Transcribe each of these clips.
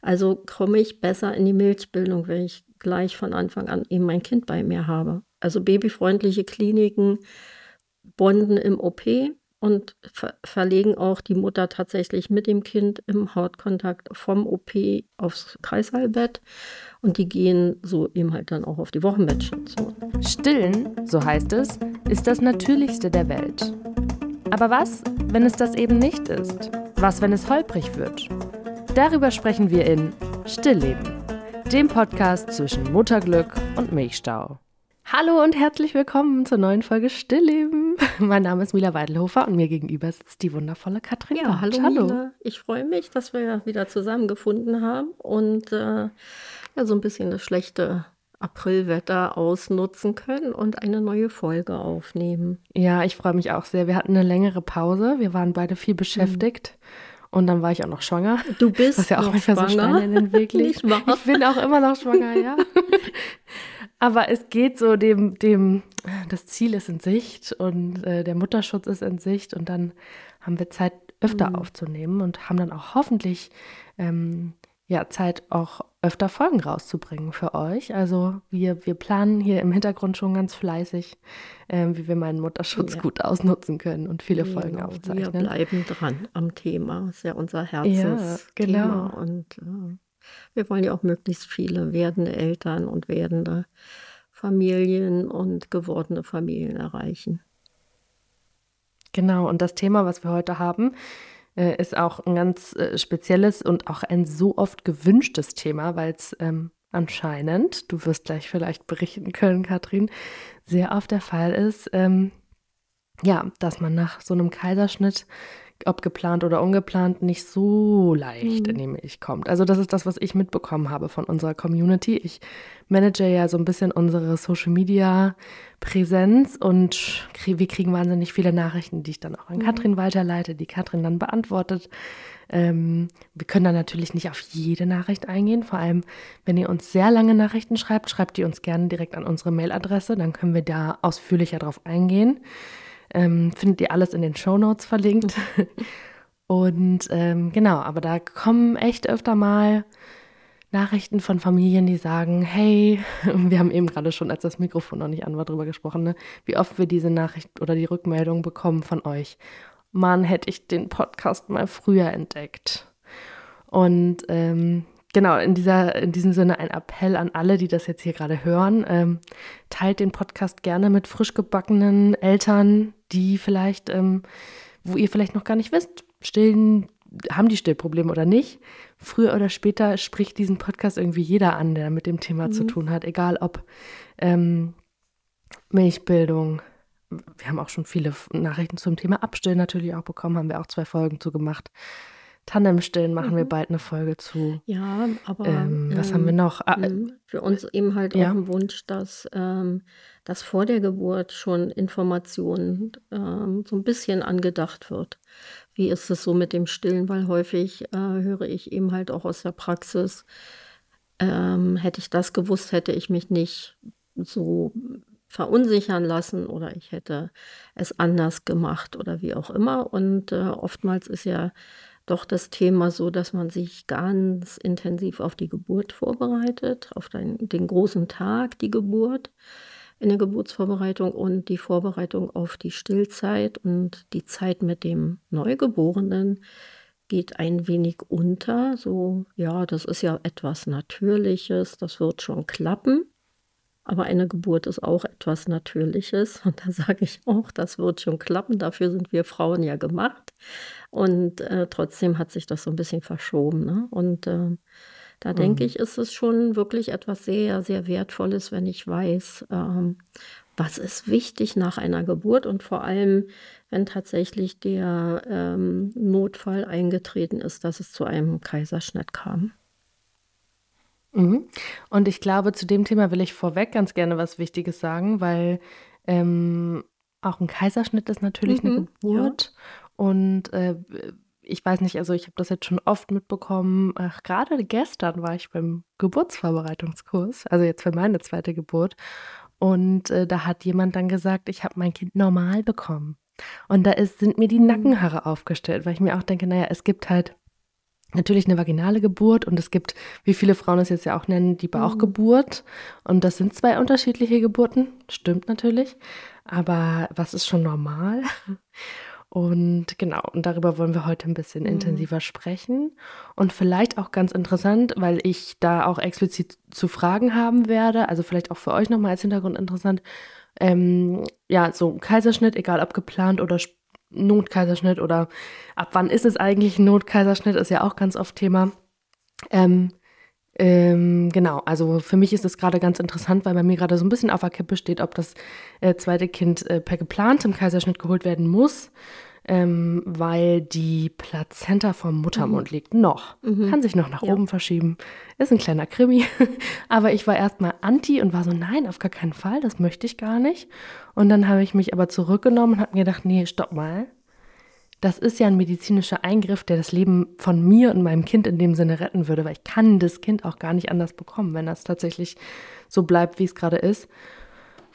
Also komme ich besser in die Milchbildung, wenn ich gleich von Anfang an eben mein Kind bei mir habe. Also babyfreundliche Kliniken bonden im OP und ver verlegen auch die Mutter tatsächlich mit dem Kind im Hautkontakt vom OP aufs Kreisallbett und die gehen so eben halt dann auch auf die Wochenbettstation. Stillen, so heißt es, ist das Natürlichste der Welt. Aber was, wenn es das eben nicht ist? Was, wenn es holprig wird? Darüber sprechen wir in Stillleben, dem Podcast zwischen Mutterglück und Milchstau. Hallo und herzlich willkommen zur neuen Folge Stillleben. Mein Name ist Mila Weidelhofer und mir gegenüber sitzt die wundervolle Katrin. Ja, hallo, hallo. Mila. Ich freue mich, dass wir wieder zusammengefunden haben und äh, ja, so ein bisschen das schlechte Aprilwetter ausnutzen können und eine neue Folge aufnehmen. Ja, ich freue mich auch sehr. Wir hatten eine längere Pause. Wir waren beide viel beschäftigt. Mhm. Und dann war ich auch noch schwanger. Du bist Was ja auch manchmal schwanger. so Steine in den Weg legt. Ich bin auch immer noch schwanger, ja. Aber es geht so dem, dem, das Ziel ist in Sicht und äh, der Mutterschutz ist in Sicht und dann haben wir Zeit, öfter mhm. aufzunehmen und haben dann auch hoffentlich ähm, ja, Zeit, auch öfter Folgen rauszubringen für euch. Also wir, wir planen hier im Hintergrund schon ganz fleißig, äh, wie wir meinen Mutterschutz ja. gut ausnutzen können und viele genau, Folgen aufzeichnen. Wir bleiben dran am Thema. Das ist ja unser Herzensthema. Ja, genau. Und äh, wir wollen ja auch möglichst viele werdende Eltern und werdende Familien und gewordene Familien erreichen. Genau, und das Thema, was wir heute haben, äh, ist auch ein ganz äh, spezielles und auch ein so oft gewünschtes Thema, weil es ähm, anscheinend, du wirst gleich vielleicht berichten können, Katrin, sehr oft der Fall ist, ähm, ja, dass man nach so einem Kaiserschnitt ob geplant oder ungeplant, nicht so leicht mhm. in die Milch kommt. Also das ist das, was ich mitbekommen habe von unserer Community. Ich manage ja so ein bisschen unsere Social Media Präsenz und wir kriegen wahnsinnig viele Nachrichten, die ich dann auch an mhm. Katrin weiterleite, die Katrin dann beantwortet. Ähm, wir können da natürlich nicht auf jede Nachricht eingehen. Vor allem, wenn ihr uns sehr lange Nachrichten schreibt, schreibt ihr uns gerne direkt an unsere Mailadresse. Dann können wir da ausführlicher drauf eingehen. Ähm, findet ihr alles in den Show Notes verlinkt. Und ähm, genau, aber da kommen echt öfter mal Nachrichten von Familien, die sagen, hey, wir haben eben gerade schon, als das Mikrofon noch nicht an war, drüber gesprochen, ne, wie oft wir diese Nachricht oder die Rückmeldung bekommen von euch. Mann, hätte ich den Podcast mal früher entdeckt. Und ähm, genau, in, dieser, in diesem Sinne ein Appell an alle, die das jetzt hier gerade hören. Ähm, teilt den Podcast gerne mit frisch gebackenen Eltern, die vielleicht, ähm, wo ihr vielleicht noch gar nicht wisst, stillen, haben die Stillprobleme oder nicht. Früher oder später spricht diesen Podcast irgendwie jeder an, der mit dem Thema mhm. zu tun hat, egal ob ähm, Milchbildung. Wir haben auch schon viele Nachrichten zum Thema Abstillen natürlich auch bekommen, haben wir auch zwei Folgen zu gemacht. Tandemstillen machen mhm. wir bald eine Folge zu. Ja, aber ähm, was ähm, haben wir noch? Ah, äh, für uns eben halt ja. auch ein Wunsch, dass, ähm, dass vor der Geburt schon Informationen ähm, so ein bisschen angedacht wird. Wie ist es so mit dem Stillen? Weil häufig äh, höre ich eben halt auch aus der Praxis, ähm, hätte ich das gewusst, hätte ich mich nicht so verunsichern lassen oder ich hätte es anders gemacht oder wie auch immer. Und äh, oftmals ist ja doch das Thema so, dass man sich ganz intensiv auf die Geburt vorbereitet, auf den, den großen Tag, die Geburt in der Geburtsvorbereitung und die Vorbereitung auf die Stillzeit und die Zeit mit dem Neugeborenen geht ein wenig unter. So, ja, das ist ja etwas Natürliches, das wird schon klappen. Aber eine Geburt ist auch etwas Natürliches. Und da sage ich auch, das wird schon klappen. Dafür sind wir Frauen ja gemacht. Und äh, trotzdem hat sich das so ein bisschen verschoben. Ne? Und äh, da mhm. denke ich, ist es schon wirklich etwas sehr, sehr Wertvolles, wenn ich weiß, ähm, was ist wichtig nach einer Geburt und vor allem, wenn tatsächlich der ähm, Notfall eingetreten ist, dass es zu einem Kaiserschnitt kam. Mhm. Und ich glaube, zu dem Thema will ich vorweg ganz gerne was Wichtiges sagen, weil ähm, auch ein Kaiserschnitt ist natürlich mhm, eine Geburt. Ja. Und äh, ich weiß nicht, also ich habe das jetzt schon oft mitbekommen. Ach, gerade gestern war ich beim Geburtsvorbereitungskurs, also jetzt für meine zweite Geburt. Und äh, da hat jemand dann gesagt, ich habe mein Kind normal bekommen. Und da ist, sind mir die mhm. Nackenhaare aufgestellt, weil ich mir auch denke, naja, es gibt halt natürlich eine vaginale Geburt und es gibt, wie viele Frauen es jetzt ja auch nennen, die Bauchgeburt. Und das sind zwei unterschiedliche Geburten, stimmt natürlich. Aber was ist schon normal? Und genau, und darüber wollen wir heute ein bisschen mhm. intensiver sprechen. Und vielleicht auch ganz interessant, weil ich da auch explizit zu Fragen haben werde, also vielleicht auch für euch nochmal als Hintergrund interessant. Ähm, ja, so Kaiserschnitt, egal ob geplant oder Notkaiserschnitt oder ab wann ist es eigentlich ein Notkaiserschnitt, ist ja auch ganz oft Thema. Ähm, ähm, genau, also für mich ist es gerade ganz interessant, weil bei mir gerade so ein bisschen auf der Kippe steht, ob das äh, zweite Kind äh, per geplantem Kaiserschnitt geholt werden muss, ähm, weil die Plazenta vom Muttermund mhm. liegt. Noch. Mhm. Kann sich noch nach ja. oben verschieben. Ist ein kleiner Krimi. aber ich war erstmal anti und war so, nein, auf gar keinen Fall, das möchte ich gar nicht. Und dann habe ich mich aber zurückgenommen und habe mir gedacht, nee, stopp mal das ist ja ein medizinischer Eingriff, der das Leben von mir und meinem Kind in dem Sinne retten würde, weil ich kann das Kind auch gar nicht anders bekommen, wenn das tatsächlich so bleibt, wie es gerade ist.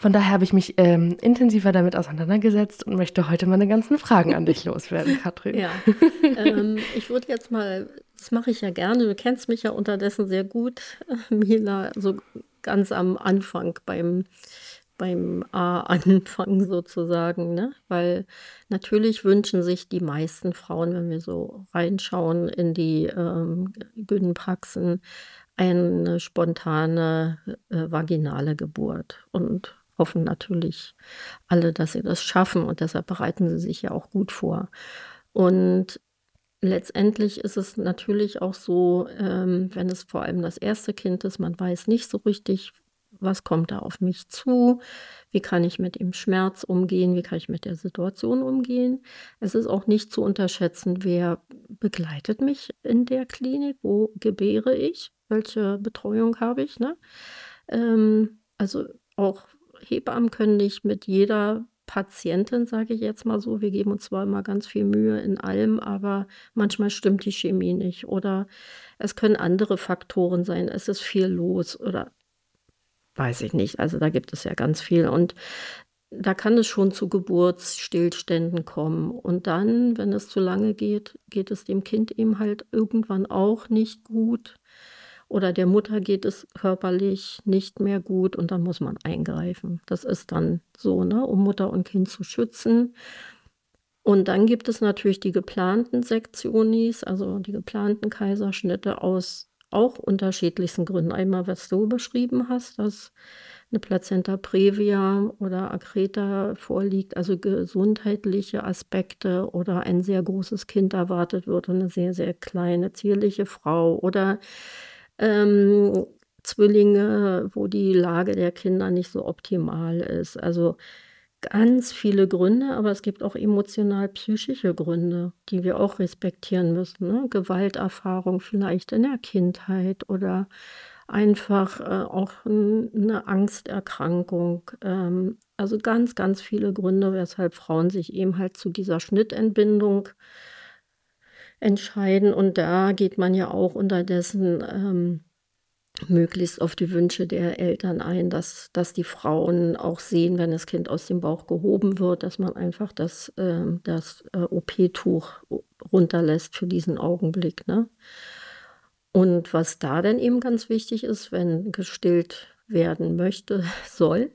Von daher habe ich mich ähm, intensiver damit auseinandergesetzt und möchte heute meine ganzen Fragen an dich loswerden, Katrin. Ja, ähm, ich würde jetzt mal, das mache ich ja gerne, du kennst mich ja unterdessen sehr gut, Mila, so ganz am Anfang beim beim A-Anfang sozusagen, ne? Weil natürlich wünschen sich die meisten Frauen, wenn wir so reinschauen in die ähm, Gynpraxen, eine spontane äh, vaginale Geburt und hoffen natürlich alle, dass sie das schaffen und deshalb bereiten sie sich ja auch gut vor. Und letztendlich ist es natürlich auch so, ähm, wenn es vor allem das erste Kind ist, man weiß nicht so richtig, was kommt da auf mich zu, wie kann ich mit dem Schmerz umgehen, wie kann ich mit der Situation umgehen. Es ist auch nicht zu unterschätzen, wer begleitet mich in der Klinik, wo gebäre ich, welche Betreuung habe ich. Ne? Ähm, also auch Hebammen können nicht mit jeder Patientin, sage ich jetzt mal so. Wir geben uns zwar immer ganz viel Mühe in allem, aber manchmal stimmt die Chemie nicht. Oder es können andere Faktoren sein. Es ist viel los oder weiß ich nicht. Also da gibt es ja ganz viel. Und da kann es schon zu Geburtsstillständen kommen. Und dann, wenn es zu lange geht, geht es dem Kind eben halt irgendwann auch nicht gut. Oder der Mutter geht es körperlich nicht mehr gut und dann muss man eingreifen. Das ist dann so, ne, um Mutter und Kind zu schützen. Und dann gibt es natürlich die geplanten Sektionis, also die geplanten Kaiserschnitte aus auch unterschiedlichsten Gründen. Einmal, was du beschrieben hast, dass eine Plazenta previa oder Akreta vorliegt, also gesundheitliche Aspekte oder ein sehr großes Kind erwartet wird und eine sehr, sehr kleine, zierliche Frau oder ähm, Zwillinge, wo die Lage der Kinder nicht so optimal ist. Also ganz viele Gründe, aber es gibt auch emotional-psychische Gründe, die wir auch respektieren müssen. Ne? Gewalterfahrung vielleicht in der Kindheit oder einfach äh, auch eine Angsterkrankung. Ähm, also ganz, ganz viele Gründe, weshalb Frauen sich eben halt zu dieser Schnittentbindung entscheiden. Und da geht man ja auch unterdessen ähm, möglichst auf die Wünsche der Eltern ein, dass, dass die Frauen auch sehen, wenn das Kind aus dem Bauch gehoben wird, dass man einfach das, äh, das äh, OP-Tuch runterlässt für diesen Augenblick. Ne? Und was da dann eben ganz wichtig ist, wenn gestillt werden möchte, soll,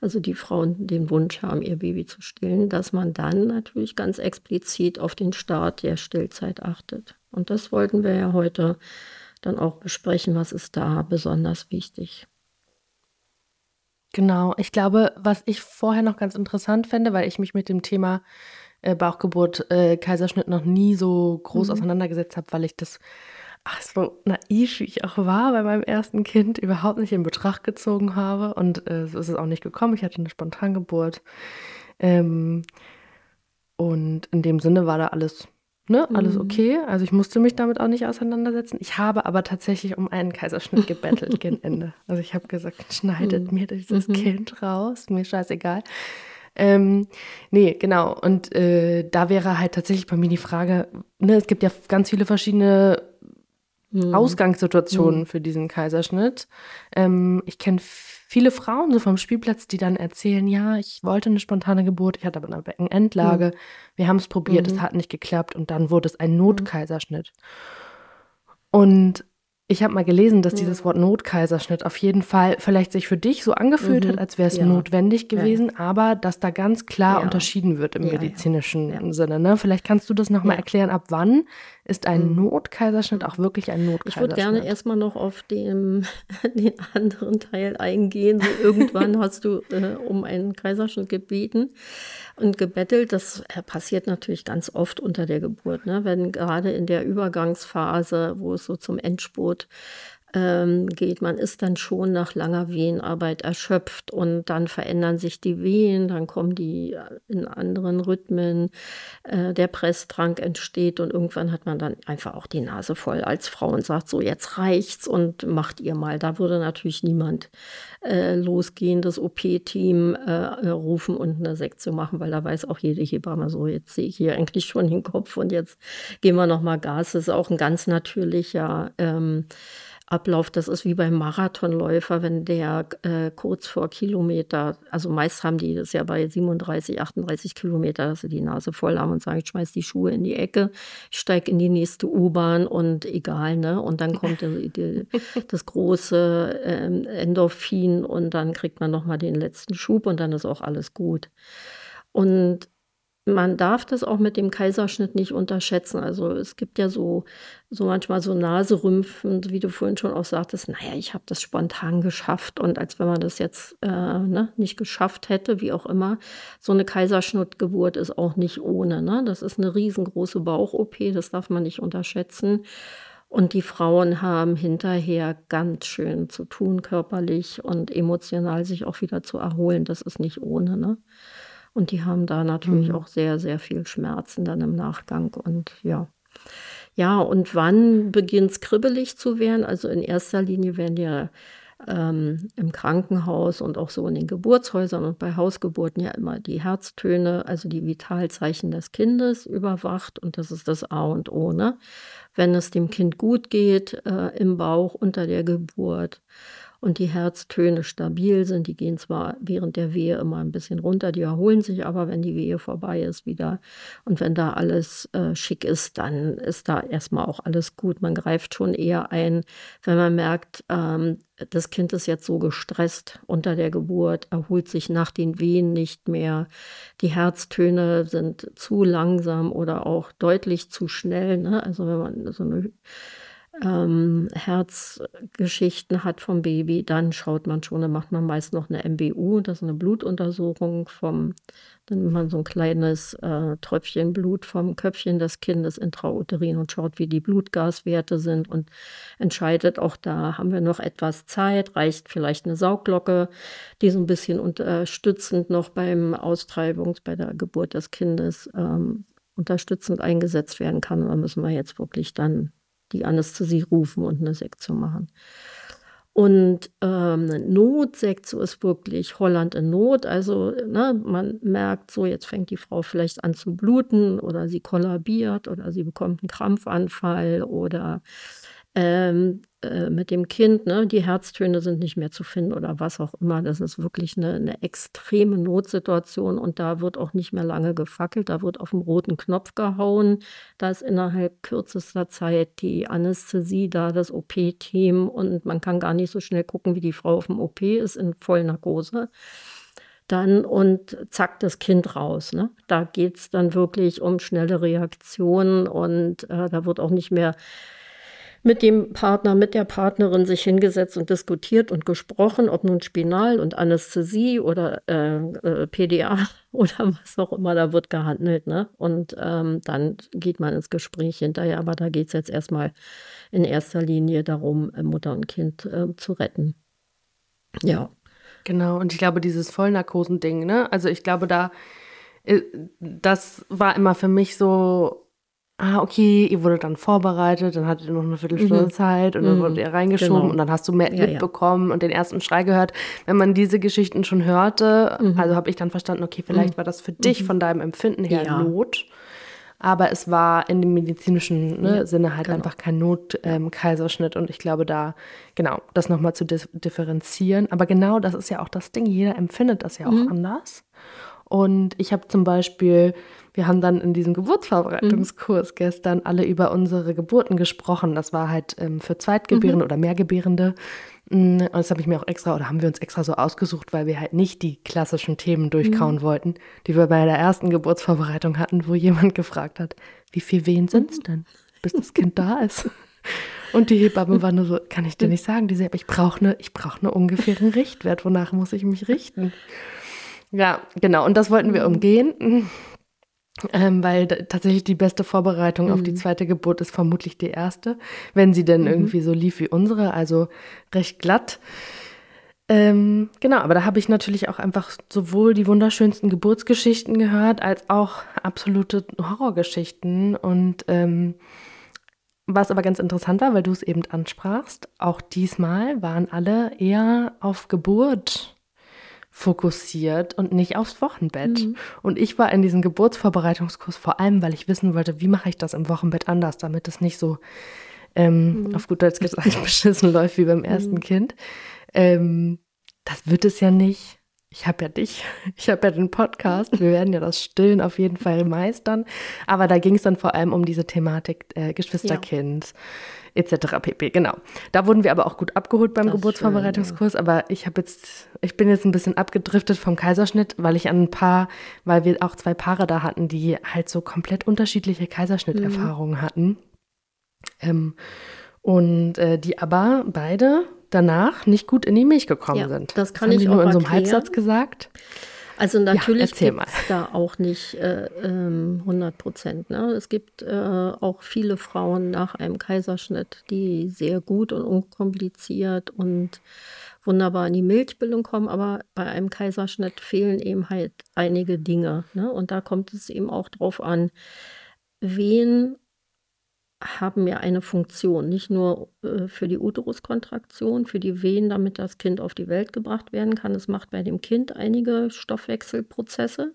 also die Frauen den Wunsch haben, ihr Baby zu stillen, dass man dann natürlich ganz explizit auf den Start der Stillzeit achtet. Und das wollten wir ja heute dann auch besprechen, was ist da besonders wichtig. Genau, ich glaube, was ich vorher noch ganz interessant fände, weil ich mich mit dem Thema äh, Bauchgeburt, äh, Kaiserschnitt noch nie so groß mhm. auseinandergesetzt habe, weil ich das, ach, so naiv wie ich auch war bei meinem ersten Kind, überhaupt nicht in Betracht gezogen habe. Und äh, so ist es auch nicht gekommen. Ich hatte eine Spontangeburt. Ähm, und in dem Sinne war da alles Ne, alles mhm. okay. Also ich musste mich damit auch nicht auseinandersetzen. Ich habe aber tatsächlich um einen Kaiserschnitt gebettelt gegen Ende. Also ich habe gesagt, schneidet mhm. mir dieses mhm. Kind raus, mir scheißegal. Ähm, nee, genau. Und äh, da wäre halt tatsächlich bei mir die Frage, ne, es gibt ja ganz viele verschiedene mhm. Ausgangssituation mhm. für diesen Kaiserschnitt. Ähm, ich kenne viele Frauen so vom Spielplatz, die dann erzählen, ja, ich wollte eine spontane Geburt, ich hatte aber eine Beckenendlage, mhm. wir haben es probiert, es mhm. hat nicht geklappt und dann wurde es ein mhm. Notkaiserschnitt. Und ich habe mal gelesen, dass dieses Wort Notkaiserschnitt auf jeden Fall vielleicht sich für dich so angefühlt mhm. hat, als wäre es ja. notwendig gewesen, ja. aber dass da ganz klar ja. unterschieden wird im medizinischen Sinne. Ne? Vielleicht kannst du das nochmal erklären, ab wann ist ein mhm. Notkaiserschnitt auch wirklich ein Notkaiserschnitt? Ich würde gerne erstmal noch auf den, den anderen Teil eingehen. So, irgendwann hast du äh, um einen Kaiserschnitt gebeten und gebettelt. Das äh, passiert natürlich ganz oft unter der Geburt. Ne? Wenn gerade in der Übergangsphase, wo es so zum Endspurt ähm, geht. Man ist dann schon nach langer Wehenarbeit erschöpft und dann verändern sich die Wehen, dann kommen die äh, in anderen Rhythmen, äh, der Presstrank entsteht und irgendwann hat man dann einfach auch die Nase voll als Frau und sagt so, jetzt reicht's und macht ihr mal. Da würde natürlich niemand äh, losgehen, das OP-Team äh, rufen und eine Sektion machen, weil da weiß auch jede Hebamme so, jetzt sehe ich hier eigentlich schon den Kopf und jetzt gehen wir nochmal Gas. Das ist auch ein ganz natürlicher ähm, Ablauf, das ist wie beim Marathonläufer, wenn der äh, kurz vor Kilometer, also meist haben die das ja bei 37, 38 Kilometer, dass sie die Nase voll haben und sagen, ich schmeiß die Schuhe in die Ecke, ich steige in die nächste U-Bahn und egal, ne? Und dann kommt die, die, das große ähm, Endorphin und dann kriegt man nochmal den letzten Schub und dann ist auch alles gut. Und man darf das auch mit dem Kaiserschnitt nicht unterschätzen. Also es gibt ja so, so manchmal so Naserümpfen, wie du vorhin schon auch sagtest, naja, ich habe das spontan geschafft und als wenn man das jetzt äh, ne, nicht geschafft hätte, wie auch immer. So eine Kaiserschnittgeburt ist auch nicht ohne. Ne? Das ist eine riesengroße Bauch-OP, das darf man nicht unterschätzen. Und die Frauen haben hinterher ganz schön zu tun, körperlich und emotional sich auch wieder zu erholen. Das ist nicht ohne. Ne? Und die haben da natürlich mhm. auch sehr, sehr viel Schmerzen dann im Nachgang. Und ja. Ja, und wann beginnt es kribbelig zu werden? Also in erster Linie werden ja ähm, im Krankenhaus und auch so in den Geburtshäusern und bei Hausgeburten ja immer die Herztöne, also die Vitalzeichen des Kindes überwacht. Und das ist das A und O. Ne? Wenn es dem Kind gut geht äh, im Bauch unter der Geburt und die Herztöne stabil sind. Die gehen zwar während der Wehe immer ein bisschen runter, die erholen sich aber, wenn die Wehe vorbei ist, wieder. Und wenn da alles äh, schick ist, dann ist da erstmal auch alles gut. Man greift schon eher ein, wenn man merkt, ähm, das Kind ist jetzt so gestresst unter der Geburt, erholt sich nach den Wehen nicht mehr. Die Herztöne sind zu langsam oder auch deutlich zu schnell. Ne? Also wenn man so eine ähm, Herzgeschichten hat vom Baby, dann schaut man schon, dann macht man meist noch eine MBU, das ist eine Blutuntersuchung vom, dann nimmt man so ein kleines äh, Tröpfchen Blut vom Köpfchen des Kindes intrauterin und schaut, wie die Blutgaswerte sind und entscheidet auch da, haben wir noch etwas Zeit, reicht vielleicht eine Sauglocke, die so ein bisschen unterstützend noch beim Austreibungs-, bei der Geburt des Kindes ähm, unterstützend eingesetzt werden kann. Da müssen wir jetzt wirklich dann die Anästhesie rufen und eine Sektion machen. Und ähm, Notsektion ist wirklich Holland in Not. Also ne, man merkt so, jetzt fängt die Frau vielleicht an zu bluten oder sie kollabiert oder sie bekommt einen Krampfanfall oder ähm, äh, mit dem Kind, ne, die Herztöne sind nicht mehr zu finden oder was auch immer. Das ist wirklich eine, eine, extreme Notsituation und da wird auch nicht mehr lange gefackelt, da wird auf den roten Knopf gehauen. Da ist innerhalb kürzester Zeit die Anästhesie da, das OP-Team und man kann gar nicht so schnell gucken, wie die Frau auf dem OP ist in Vollnarkose dann und zack, das Kind raus. Ne? Da geht es dann wirklich um schnelle Reaktionen und äh, da wird auch nicht mehr mit dem Partner, mit der Partnerin sich hingesetzt und diskutiert und gesprochen, ob nun Spinal und Anästhesie oder äh, äh, PDA oder was auch immer, da wird gehandelt. Ne? Und ähm, dann geht man ins Gespräch hinterher, aber da geht es jetzt erstmal in erster Linie darum, äh, Mutter und Kind äh, zu retten. Ja. Genau, und ich glaube, dieses Vollnarkosending, ne? Also ich glaube, da, äh, das war immer für mich so ah, okay, ihr wurde dann vorbereitet, dann hattet ihr noch eine Viertelstunde mhm. Zeit und dann mhm. wurde ihr reingeschoben genau. und dann hast du mehr ja, mitbekommen ja. und den ersten Schrei gehört. Wenn man diese Geschichten schon hörte, mhm. also habe ich dann verstanden, okay, vielleicht mhm. war das für dich mhm. von deinem Empfinden her ja. Not. aber es war in dem medizinischen ne, Sinne halt genau. einfach kein Notkaiserschnitt ähm, und ich glaube da, genau, das nochmal zu differenzieren. Aber genau das ist ja auch das Ding, jeder empfindet das ja auch mhm. anders. Und ich habe zum Beispiel, wir haben dann in diesem Geburtsvorbereitungskurs mhm. gestern alle über unsere Geburten gesprochen. Das war halt ähm, für Zweitgebärende mhm. oder Mehrgebärende. Mm, und das habe ich mir auch extra oder haben wir uns extra so ausgesucht, weil wir halt nicht die klassischen Themen durchkauen mhm. wollten, die wir bei der ersten Geburtsvorbereitung hatten, wo jemand gefragt hat, wie viel Wehen sind es denn, bis das Kind da ist? Und die Hebamme war nur so, kann ich dir nicht sagen, die sagt, ich brauche eine, ich brauche eine ungefähren Richtwert, wonach muss ich mich richten? Ja, genau. Und das wollten wir mhm. umgehen. Ähm, weil tatsächlich die beste Vorbereitung mhm. auf die mhm. zweite Geburt ist vermutlich die erste, wenn sie denn mhm. irgendwie so lief wie unsere, also recht glatt. Ähm, genau, aber da habe ich natürlich auch einfach sowohl die wunderschönsten Geburtsgeschichten gehört, als auch absolute Horrorgeschichten. Und ähm, was aber ganz interessant war, weil du es eben ansprachst, auch diesmal waren alle eher auf Geburt fokussiert und nicht aufs Wochenbett. Mhm. Und ich war in diesem Geburtsvorbereitungskurs vor allem, weil ich wissen wollte, wie mache ich das im Wochenbett anders, damit es nicht so ähm, mhm. auf gut Deutsch gesagt beschissen läuft wie beim ersten mhm. Kind. Ähm, das wird es ja nicht. Ich habe ja dich, ich habe ja den Podcast, wir werden ja das Stillen auf jeden Fall meistern. Aber da ging es dann vor allem um diese Thematik äh, Geschwisterkind. Ja etc. pp. Genau. Da wurden wir aber auch gut abgeholt beim das Geburtsvorbereitungskurs. Schön, ja. Aber ich habe jetzt, ich bin jetzt ein bisschen abgedriftet vom Kaiserschnitt, weil ich an ein paar, weil wir auch zwei Paare da hatten, die halt so komplett unterschiedliche Kaiserschnitterfahrungen mhm. hatten. Ähm, und äh, die aber beide danach nicht gut in die Milch gekommen ja, sind. Das kann das ich auch nur in so einem Halbsatz gesagt. Also natürlich ja, gibt es da auch nicht äh, 100 ähm, Prozent. Ne? Es gibt äh, auch viele Frauen nach einem Kaiserschnitt, die sehr gut und unkompliziert und wunderbar in die Milchbildung kommen, aber bei einem Kaiserschnitt fehlen eben halt einige Dinge. Ne? Und da kommt es eben auch drauf an, wen haben ja eine Funktion, nicht nur äh, für die Uteruskontraktion, für die Wehen, damit das Kind auf die Welt gebracht werden kann. Es macht bei dem Kind einige Stoffwechselprozesse,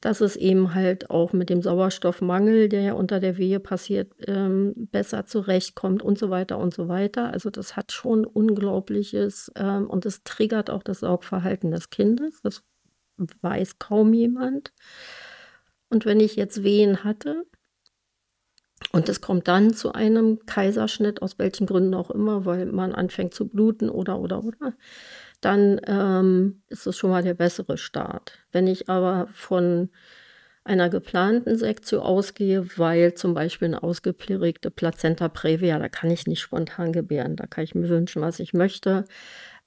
dass es eben halt auch mit dem Sauerstoffmangel, der ja unter der Wehe passiert, ähm, besser zurechtkommt und so weiter und so weiter. Also das hat schon unglaubliches ähm, und es triggert auch das Saugverhalten des Kindes. Das weiß kaum jemand. Und wenn ich jetzt Wehen hatte, und es kommt dann zu einem Kaiserschnitt, aus welchen Gründen auch immer, weil man anfängt zu bluten oder, oder, oder. Dann ähm, ist es schon mal der bessere Start. Wenn ich aber von einer geplanten Sektion ausgehe, weil zum Beispiel eine ausgeprägte Plazenta previa, da kann ich nicht spontan gebären, da kann ich mir wünschen, was ich möchte.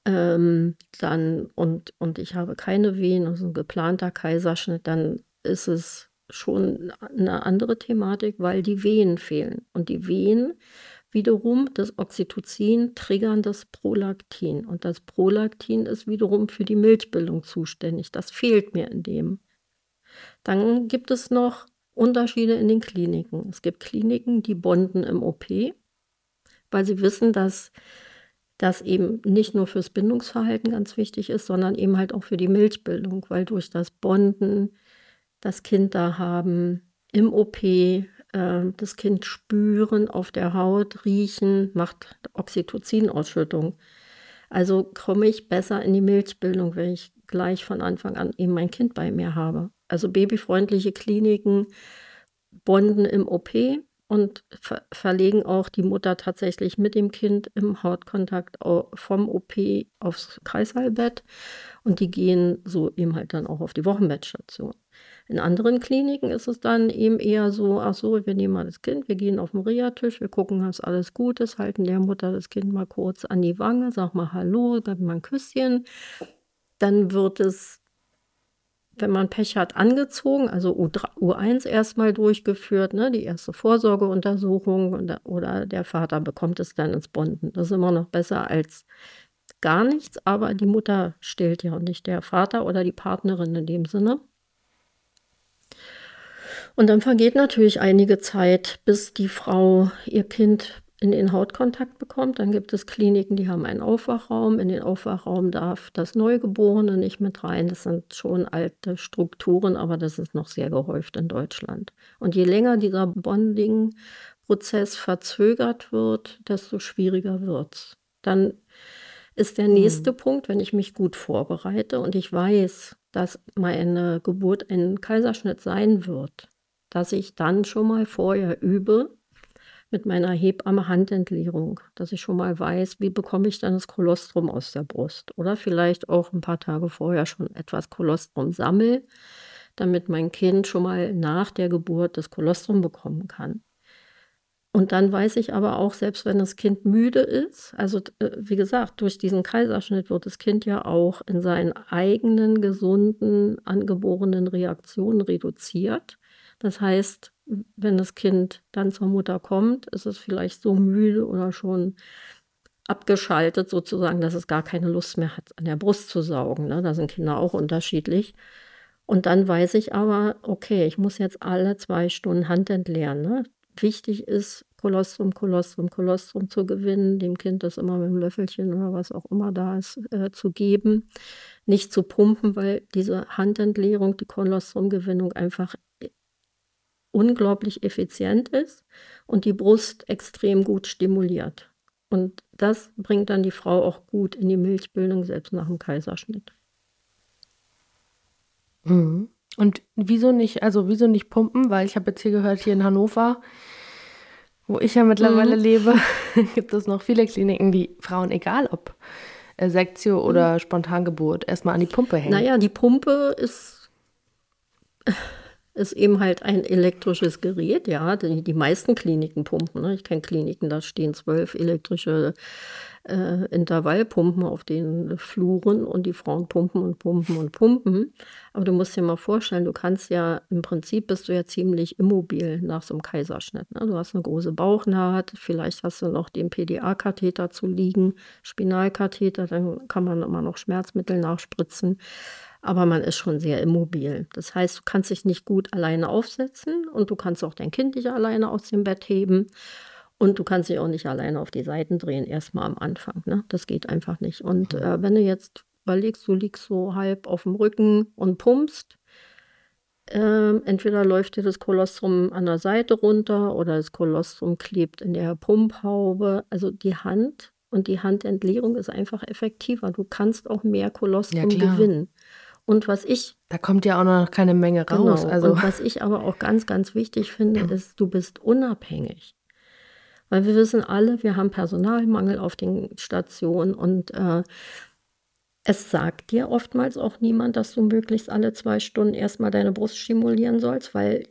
Ähm, dann und, und ich habe keine Wehen, also ein geplanter Kaiserschnitt, dann ist es schon eine andere Thematik, weil die Wehen fehlen. Und die Wehen wiederum, das Oxytocin, triggern das Prolaktin. Und das Prolaktin ist wiederum für die Milchbildung zuständig. Das fehlt mir in dem. Dann gibt es noch Unterschiede in den Kliniken. Es gibt Kliniken, die bonden im OP, weil sie wissen, dass das eben nicht nur fürs Bindungsverhalten ganz wichtig ist, sondern eben halt auch für die Milchbildung, weil durch das Bonden das Kind da haben, im OP, äh, das Kind spüren, auf der Haut riechen, macht Oxytocin-Ausschüttung. Also komme ich besser in die Milchbildung, wenn ich gleich von Anfang an eben mein Kind bei mir habe. Also babyfreundliche Kliniken bonden im OP und ver verlegen auch die Mutter tatsächlich mit dem Kind im Hautkontakt vom OP aufs Kreißsaalbett und die gehen so eben halt dann auch auf die Wochenbettstation. In anderen Kliniken ist es dann eben eher so, ach so, wir nehmen mal das Kind, wir gehen auf den Reha-Tisch, wir gucken, dass alles gut ist, halten der Mutter das Kind mal kurz an die Wange, sag mal Hallo, gib mal ein Küsschen. Dann wird es, wenn man Pech hat, angezogen, also U1 erstmal durchgeführt, ne, die erste Vorsorgeuntersuchung oder der Vater bekommt es dann ins Bonden. Das ist immer noch besser als gar nichts, aber die Mutter stillt ja und nicht der Vater oder die Partnerin in dem Sinne. Und dann vergeht natürlich einige Zeit, bis die Frau ihr Kind in den Hautkontakt bekommt. Dann gibt es Kliniken, die haben einen Aufwachraum. In den Aufwachraum darf das Neugeborene nicht mit rein. Das sind schon alte Strukturen, aber das ist noch sehr gehäuft in Deutschland. Und je länger dieser Bonding-Prozess verzögert wird, desto schwieriger wird es. Dann ist der nächste mhm. Punkt, wenn ich mich gut vorbereite und ich weiß, dass meine Geburt ein Kaiserschnitt sein wird, dass ich dann schon mal vorher übe, mit meiner Hebamme Handentleerung, dass ich schon mal weiß, wie bekomme ich dann das Kolostrum aus der Brust. Oder vielleicht auch ein paar Tage vorher schon etwas Kolostrum sammle, damit mein Kind schon mal nach der Geburt das Kolostrum bekommen kann. Und dann weiß ich aber auch, selbst wenn das Kind müde ist, also äh, wie gesagt, durch diesen Kaiserschnitt wird das Kind ja auch in seinen eigenen gesunden, angeborenen Reaktionen reduziert. Das heißt, wenn das Kind dann zur Mutter kommt, ist es vielleicht so müde oder schon abgeschaltet sozusagen, dass es gar keine Lust mehr hat, an der Brust zu saugen. Ne? Da sind Kinder auch unterschiedlich. Und dann weiß ich aber, okay, ich muss jetzt alle zwei Stunden Hand entleeren. Ne? Wichtig ist, Kolostrum, Kolostrum, Kolostrum zu gewinnen, dem Kind das immer mit dem Löffelchen oder was auch immer da ist, äh, zu geben. Nicht zu pumpen, weil diese Handentleerung, die Kolostrumgewinnung einfach unglaublich effizient ist und die Brust extrem gut stimuliert. Und das bringt dann die Frau auch gut in die Milchbildung, selbst nach dem Kaiserschnitt. Mhm. Und wieso nicht, also wieso nicht pumpen? Weil ich habe jetzt hier gehört, hier in Hannover, wo ich ja mittlerweile mhm. lebe, gibt es noch viele Kliniken, die Frauen, egal ob äh, Sektio oder mhm. Spontangeburt, erstmal an die Pumpe hängen. Naja, die Pumpe ist ist eben halt ein elektrisches Gerät. Ja, die, die meisten Kliniken pumpen. Ne? Ich kenne Kliniken, da stehen zwölf elektrische äh, Intervallpumpen auf den Fluren und die Frauen pumpen und pumpen und pumpen. Aber du musst dir mal vorstellen, du kannst ja im Prinzip bist du ja ziemlich immobil nach so einem Kaiserschnitt. Ne? Du hast eine große Bauchnaht, vielleicht hast du noch den PDA-Katheter zu liegen, Spinalkatheter, dann kann man immer noch Schmerzmittel nachspritzen aber man ist schon sehr immobil. Das heißt, du kannst dich nicht gut alleine aufsetzen und du kannst auch dein Kind nicht alleine aus dem Bett heben und du kannst dich auch nicht alleine auf die Seiten drehen, erstmal am Anfang. Ne? Das geht einfach nicht. Und mhm. äh, wenn du jetzt überlegst, du liegst so halb auf dem Rücken und pumpst, äh, entweder läuft dir das Kolostrum an der Seite runter oder das Kolostrum klebt in der Pumphaube. Also die Hand und die Handentleerung ist einfach effektiver. Du kannst auch mehr Kolostrum ja, gewinnen. Und was ich. Da kommt ja auch noch keine Menge raus. Genau. Also. Und was ich aber auch ganz, ganz wichtig finde, ist, du bist unabhängig. Weil wir wissen alle, wir haben Personalmangel auf den Stationen und äh, es sagt dir oftmals auch niemand, dass du möglichst alle zwei Stunden erstmal deine Brust stimulieren sollst, weil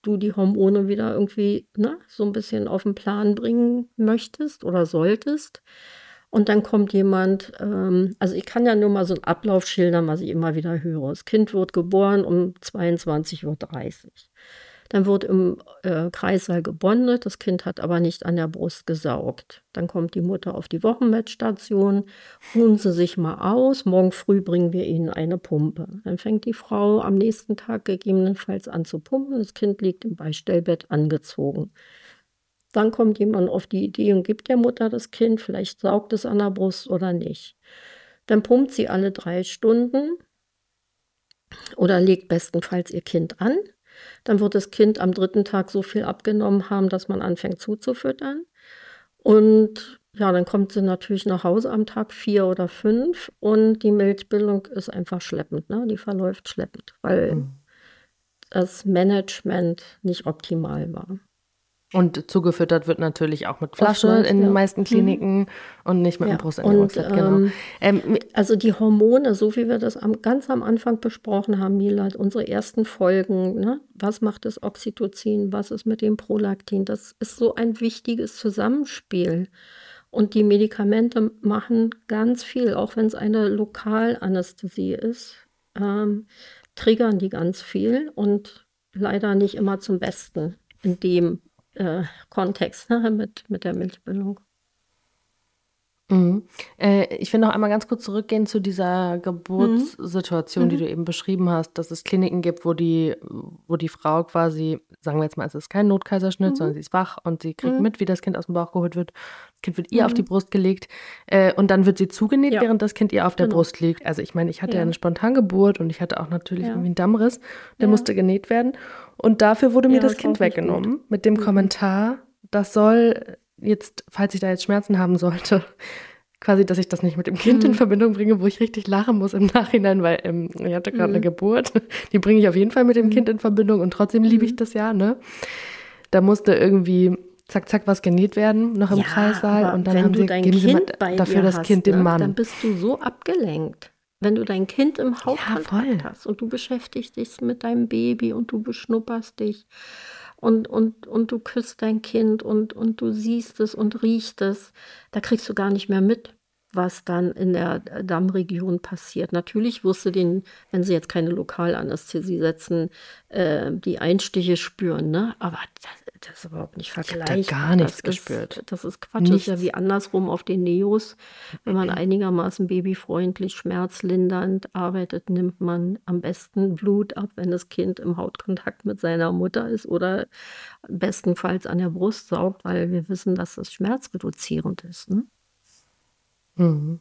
du die Hormone wieder irgendwie ne, so ein bisschen auf den Plan bringen möchtest oder solltest. Und dann kommt jemand, ähm, also ich kann ja nur mal so einen Ablauf schildern, was ich immer wieder höre. Das Kind wird geboren um 22.30 Uhr. Dann wird im äh, Kreissaal gebondet, das Kind hat aber nicht an der Brust gesaugt. Dann kommt die Mutter auf die Wochenbettstation, ruhen sie sich mal aus, morgen früh bringen wir ihnen eine Pumpe. Dann fängt die Frau am nächsten Tag gegebenenfalls an zu pumpen, das Kind liegt im Beistellbett angezogen. Dann kommt jemand auf die Idee und gibt der Mutter das Kind, vielleicht saugt es an der Brust oder nicht. Dann pumpt sie alle drei Stunden oder legt bestenfalls ihr Kind an. Dann wird das Kind am dritten Tag so viel abgenommen haben, dass man anfängt zuzufüttern. Und ja, dann kommt sie natürlich nach Hause am Tag vier oder fünf und die Milchbildung ist einfach schleppend, ne? Die verläuft schleppend, weil mhm. das Management nicht optimal war. Und zugefüttert wird natürlich auch mit Flasche Oftmals, in den ja. meisten mhm. Kliniken mhm. und nicht mit ja. dem Brusternährungsset, genau. Ähm, ähm, also die Hormone, so wie wir das am, ganz am Anfang besprochen haben, Milad, unsere ersten Folgen, ne? was macht das Oxytocin, was ist mit dem Prolaktin, das ist so ein wichtiges Zusammenspiel. Und die Medikamente machen ganz viel, auch wenn es eine Lokalanästhesie ist, ähm, triggern die ganz viel und leider nicht immer zum Besten in dem äh, Kontext ne, mit, mit der Milchbildung. Mhm. Äh, ich will noch einmal ganz kurz zurückgehen zu dieser Geburtssituation, mhm. die du eben beschrieben hast, dass es Kliniken gibt, wo die, wo die Frau quasi, sagen wir jetzt mal, es ist kein Notkaiserschnitt, mhm. sondern sie ist wach und sie kriegt mhm. mit, wie das Kind aus dem Bauch geholt wird. Das Kind wird ihr auf die mhm. Brust gelegt äh, und dann wird sie zugenäht, ja. während das Kind ihr auf der genau. Brust liegt. Also ich meine, ich hatte ja. eine Spontangeburt und ich hatte auch natürlich ja. irgendwie einen Dammriss, der musste genäht werden. Und dafür wurde mir das Kind weggenommen mit dem mhm. Kommentar, das soll jetzt, falls ich da jetzt Schmerzen haben sollte, quasi, dass ich das nicht mit dem Kind in mhm. Verbindung bringe, wo ich richtig lachen muss im Nachhinein, weil ähm, ich hatte gerade mhm. eine Geburt. Die bringe ich auf jeden Fall mit dem mhm. Kind in Verbindung und trotzdem liebe ich mhm. das ja, ne? Da musste irgendwie zack, zack, was genäht werden, noch im ja, Kreissaal. Und dann wenn haben du sie, dein kind sie dafür das hast, Kind dem ne, Mann. Dann bist du so abgelenkt. Wenn du dein Kind im Hauptkontakt ja, hast und du beschäftigst dich mit deinem Baby und du beschnupperst dich und, und, und du küsst dein Kind und, und du siehst es und riechst es, da kriegst du gar nicht mehr mit, was dann in der Dammregion passiert. Natürlich wirst du den, wenn sie jetzt keine Lokalanästhesie setzen, äh, die Einstiche spüren, ne? Aber das, ist überhaupt nicht vergleichbar. Ich habe gar nichts das gespürt. Ist, das ist Quatsch. Nichts. Das ist ja wie andersrum auf den Neos. Wenn man einigermaßen babyfreundlich, schmerzlindernd arbeitet, nimmt man am besten Blut ab, wenn das Kind im Hautkontakt mit seiner Mutter ist oder bestenfalls an der Brust saugt, weil wir wissen, dass das schmerzreduzierend ist. Ne? Mhm.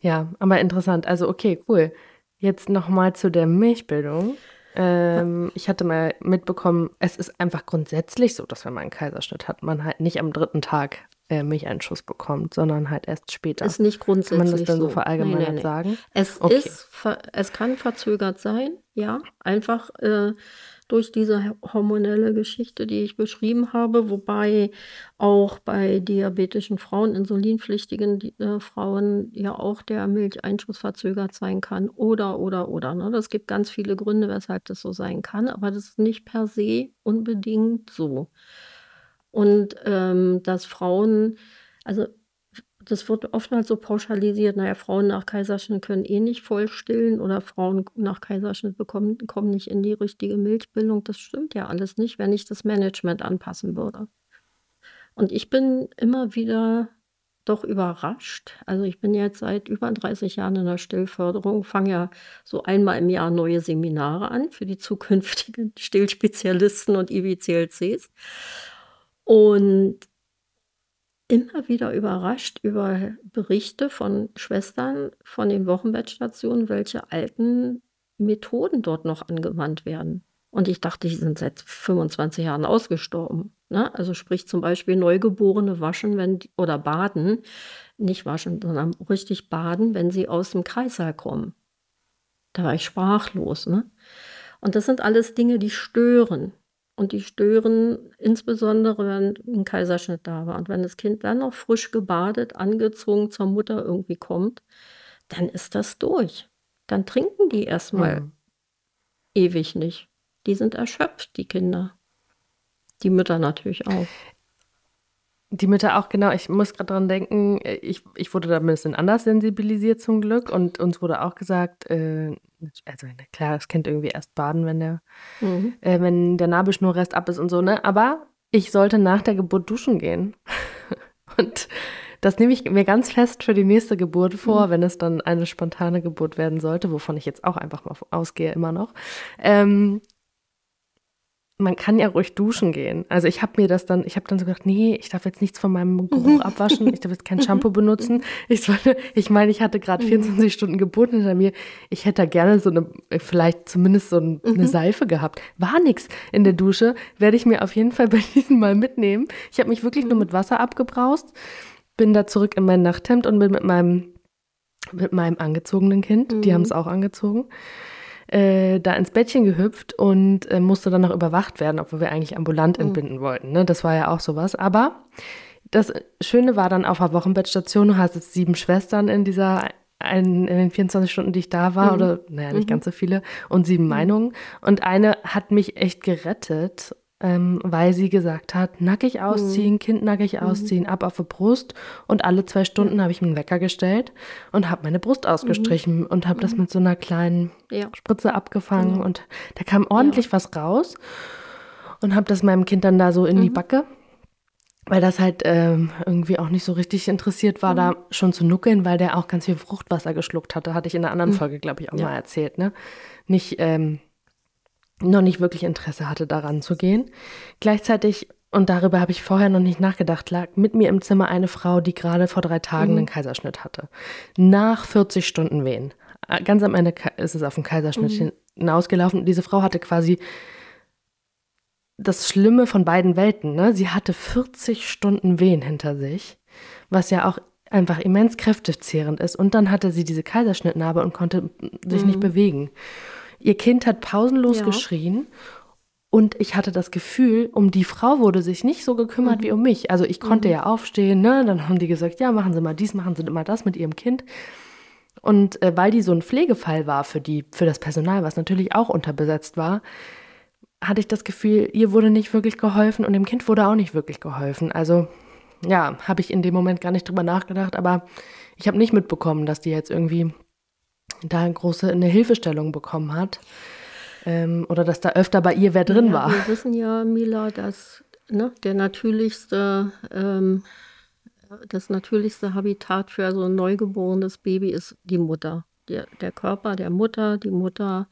Ja, aber interessant. Also okay, cool. Jetzt nochmal zu der Milchbildung. Ähm, ich hatte mal mitbekommen, es ist einfach grundsätzlich so, dass wenn man einen Kaiserschnitt hat, man halt nicht am dritten Tag äh, Milcheinschuss bekommt, sondern halt erst später. Ist nicht grundsätzlich Kann man das dann so, so verallgemeinert nee, nee, nee. sagen? Es okay. ist, es kann verzögert sein, ja, einfach äh, durch diese hormonelle Geschichte, die ich beschrieben habe, wobei auch bei diabetischen Frauen, insulinpflichtigen äh, Frauen ja auch der Milcheinschuss verzögert sein kann oder, oder, oder. Ne? Das gibt ganz viele Gründe, weshalb das so sein kann, aber das ist nicht per se unbedingt so. Und ähm, dass Frauen, also das wird oftmals so pauschalisiert, naja, Frauen nach Kaiserschnitt können eh nicht voll stillen oder Frauen nach Kaiserschnitt bekommen, kommen nicht in die richtige Milchbildung. Das stimmt ja alles nicht, wenn ich das Management anpassen würde. Und ich bin immer wieder doch überrascht. Also ich bin jetzt seit über 30 Jahren in der Stillförderung, fange ja so einmal im Jahr neue Seminare an für die zukünftigen Stillspezialisten und IBCLCs. Und immer wieder überrascht über Berichte von Schwestern von den Wochenbettstationen, welche alten Methoden dort noch angewandt werden. Und ich dachte, die sind seit 25 Jahren ausgestorben. Ne? Also sprich zum Beispiel Neugeborene waschen wenn die, oder baden, nicht waschen, sondern richtig baden, wenn sie aus dem Kreißsaal kommen. Da war ich sprachlos. Ne? Und das sind alles Dinge, die stören. Und die stören insbesondere, wenn ein Kaiserschnitt da war. Und wenn das Kind dann noch frisch gebadet, angezogen zur Mutter irgendwie kommt, dann ist das durch. Dann trinken die erstmal mhm. ewig nicht. Die sind erschöpft, die Kinder. Die Mütter natürlich auch. Die Mütter auch, genau. Ich muss gerade dran denken, ich, ich wurde da ein bisschen anders sensibilisiert zum Glück und uns wurde auch gesagt, äh, also klar, das Kind irgendwie erst baden, wenn der, mhm. äh, wenn der Nabelschnurrest ab ist und so, ne? Aber ich sollte nach der Geburt duschen gehen. und das nehme ich mir ganz fest für die nächste Geburt vor, mhm. wenn es dann eine spontane Geburt werden sollte, wovon ich jetzt auch einfach mal ausgehe immer noch. Ähm, man kann ja ruhig duschen gehen. Also ich habe mir das dann, ich habe dann so gedacht, nee, ich darf jetzt nichts von meinem Geruch abwaschen, ich darf jetzt kein Shampoo benutzen. Ich sollte, ich meine, ich hatte gerade 24 mhm. Stunden Geburt hinter mir. Ich hätte da gerne so eine, vielleicht zumindest so eine mhm. Seife gehabt. War nix in der Dusche. Werde ich mir auf jeden Fall bei diesem Mal mitnehmen. Ich habe mich wirklich nur mit Wasser abgebraust, bin da zurück in mein Nachthemd und bin mit meinem mit meinem angezogenen Kind, die mhm. haben es auch angezogen äh, da ins Bettchen gehüpft und äh, musste dann noch überwacht werden, obwohl wir eigentlich ambulant mhm. entbinden wollten. Ne? Das war ja auch sowas. Aber das Schöne war dann auf der Wochenbettstation, du hast jetzt sieben Schwestern in dieser in, in den 24 Stunden, die ich da war, mhm. oder naja, nicht mhm. ganz so viele, und sieben mhm. Meinungen. Und eine hat mich echt gerettet ähm, weil sie gesagt hat, nackig mhm. ausziehen, mhm. Kind nackig mhm. ausziehen, ab auf die Brust. Und alle zwei Stunden habe ich mir einen Wecker gestellt und habe meine Brust ausgestrichen mhm. und habe das mhm. mit so einer kleinen ja. Spritze abgefangen. Genau. Und da kam ordentlich ja. was raus und habe das meinem Kind dann da so in die Backe weil das halt ähm, irgendwie auch nicht so richtig interessiert war, mhm. da schon zu nuckeln, weil der auch ganz viel Fruchtwasser geschluckt hatte. Hatte ich in einer anderen mhm. Folge, glaube ich, auch ja. mal erzählt, ne? Nicht, ähm, noch nicht wirklich Interesse hatte, daran zu gehen. Gleichzeitig, und darüber habe ich vorher noch nicht nachgedacht, lag mit mir im Zimmer eine Frau, die gerade vor drei Tagen mhm. einen Kaiserschnitt hatte. Nach 40 Stunden Wehen. Äh, ganz am Ende ist es auf den Kaiserschnitt mhm. hinausgelaufen. Diese Frau hatte quasi das Schlimme von beiden Welten. Ne? Sie hatte 40 Stunden Wehen hinter sich, was ja auch einfach immens kräftezehrend ist. Und dann hatte sie diese Kaiserschnittnarbe und konnte sich mhm. nicht bewegen. Ihr Kind hat pausenlos ja. geschrien und ich hatte das Gefühl, um die Frau wurde sich nicht so gekümmert mhm. wie um mich. Also ich konnte mhm. ja aufstehen, ne? Dann haben die gesagt, ja, machen Sie mal dies, machen Sie mal das mit Ihrem Kind. Und äh, weil die so ein Pflegefall war für die, für das Personal, was natürlich auch unterbesetzt war, hatte ich das Gefühl, ihr wurde nicht wirklich geholfen und dem Kind wurde auch nicht wirklich geholfen. Also ja, habe ich in dem Moment gar nicht drüber nachgedacht, aber ich habe nicht mitbekommen, dass die jetzt irgendwie da eine große eine Hilfestellung bekommen hat ähm, oder dass da öfter bei ihr wer drin ja, war. Wir wissen ja, Mila, dass ne, der natürlichste ähm, das natürlichste Habitat für so ein neugeborenes Baby ist die Mutter. Der, der Körper der Mutter, die Mutter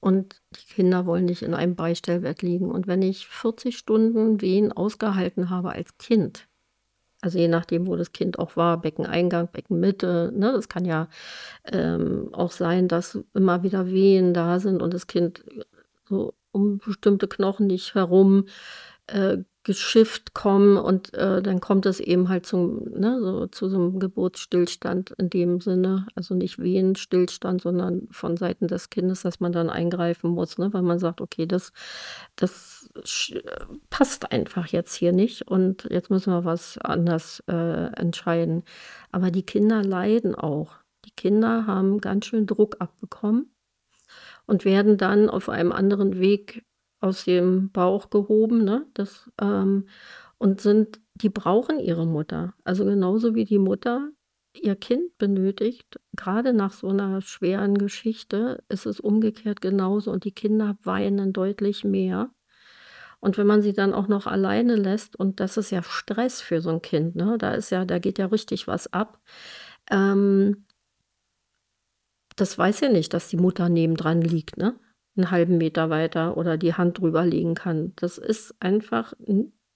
und die Kinder wollen nicht in einem Beistellbett liegen. Und wenn ich 40 Stunden Wehen ausgehalten habe als Kind, also je nachdem, wo das Kind auch war, Beckeneingang, Beckenmitte, ne, das kann ja ähm, auch sein, dass immer wieder Wehen da sind und das Kind so um bestimmte Knochen nicht herum äh, geschifft kommen und äh, dann kommt es eben halt zum, ne, so, zu so einem Geburtsstillstand in dem Sinne, also nicht Wehenstillstand, sondern von Seiten des Kindes, dass man dann eingreifen muss, ne, weil man sagt, okay, das, das passt einfach jetzt hier nicht und jetzt müssen wir was anders äh, entscheiden. Aber die Kinder leiden auch. Die Kinder haben ganz schön Druck abbekommen und werden dann auf einem anderen Weg aus dem Bauch gehoben, ne? Das, ähm, und sind, die brauchen ihre Mutter. Also genauso wie die Mutter ihr Kind benötigt, gerade nach so einer schweren Geschichte, ist es umgekehrt genauso und die Kinder weinen deutlich mehr. Und wenn man sie dann auch noch alleine lässt, und das ist ja Stress für so ein Kind, ne? Da ist ja, da geht ja richtig was ab. Ähm, das weiß ja nicht, dass die Mutter nebendran liegt, ne? einen halben Meter weiter oder die Hand drüber legen kann. Das ist einfach